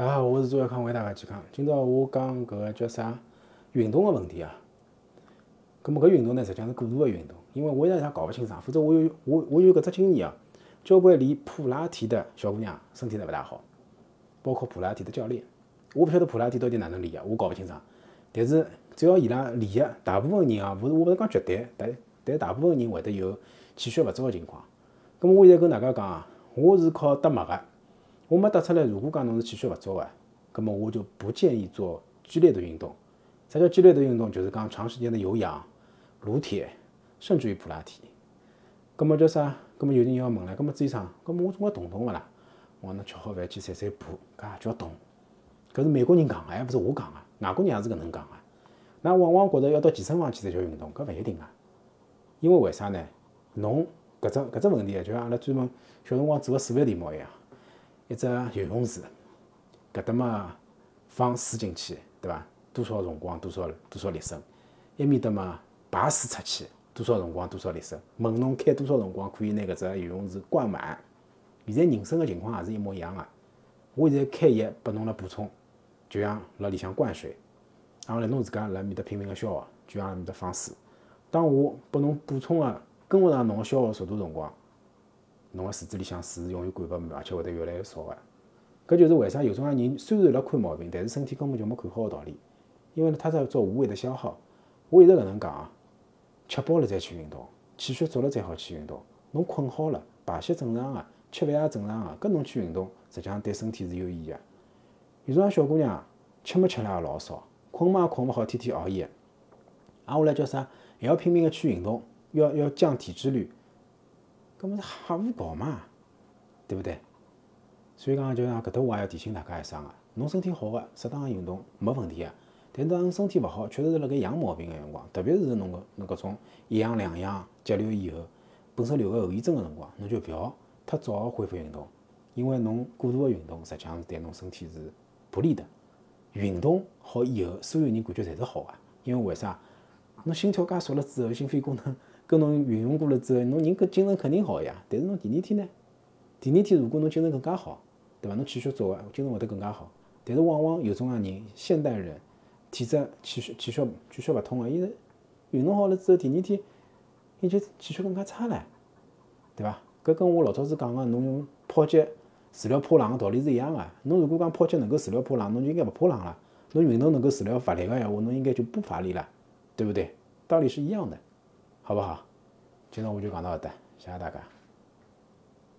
大家好，我是周小康，为大家健康。今朝我讲搿个叫啥运动个问题啊？咁么搿运动呢，实际上是过度个运动，因为我一直也搞勿清爽。否则我有我我有搿只经验啊，交关练普拉提的小姑娘身体侪勿大好，包括普拉提的教练。我勿晓得普拉提到底哪能练啊，我搞勿清爽。但是只要伊拉练个，大部分人啊，勿是我勿是讲绝对，但但大部分人会得有气血勿足个情况。咁么我现在跟大家讲啊，我是靠搭脉个。我没得出来，如果讲侬是气血勿足个，那么我就不建议做剧烈的运动。啥叫剧烈的运动？就是讲长时间的有氧、撸铁，甚至于普拉提。那么叫啥？那么有人要问了，那么朱医生，那么我总归动动勿啦？我讲侬吃好饭去散散步，搿叫动。搿是美国人讲个，还勿是我讲个，外国人也是搿能讲个。那往往觉着要到健身房去才叫运动，搿勿一定啊。因为为啥呢？侬搿只搿只问题啊，就像阿拉专门小辰光做个数学题目一样。一只游泳池，搿搭嘛放水进去，对伐？多少辰光，多少多少立升？埃面搭嘛排水出去，多少辰光，多少立升？问侬开多少辰光可以拿搿只游泳池灌满？现在人生个情况也是一模一样个。我现在开液拨侬来补充，就像辣里向灌水，然后来侬自家辣面搭拼命个消耗，就像辣面搭放水。当我拨侬补充个跟勿上侬个消耗速度辰光。侬个池子里向水是永远灌勿满，而且会得越来越少个。搿就是为啥有种人虽然辣看毛病，但是身体根本就没看好个道理。因为呢他在做无谓的消耗。我一直搿能讲啊，吃饱了再去运动，气血足了再好去运动。侬困好了，排泄正常个，吃饭也正常个，搿侬去运动，实际上对身体是有益个。有种小姑娘吃没吃了也老少，困嘛也困勿好，天天熬夜，挨下来叫啥？还要拼命个去运动，要要降体脂率。搿么是瞎胡搞嘛，对不对？所以讲，就像搿搭我也要提醒大家一声个，侬身体好个，适当个运动没问题个。但当侬身体勿好，确实是辣盖养毛病个辰光，特别是侬个侬搿种一养两阳急流以后，本身留个后遗症个辰光，侬就勿要太早个恢复运动，因为侬过度个运动实际上是对侬身体是不利的。运动好以后，所有人感觉侪是好个，因为为啥？侬心跳加速了之后，心肺功能。跟侬运用过了之后，侬人搿精神肯定好呀。但是侬第二天呢？第二天如果侬精神更加好，对伐？侬气血足个，精神会得更加好。但是往往有种样人，现代人体质气血气血气血勿通个，伊是运动好了之后，第二天伊就气血更加差唻，对伐？搿跟我老早子讲个，侬用泡脚治疗怕冷个道理是一样个。侬如果讲泡脚能够治疗怕冷，侬就应该勿怕冷了。侬运动能够治疗乏力个闲话，侬应该就不乏力了，对不对？道理是一样的。好不好？今天我就讲到这，谢谢大家。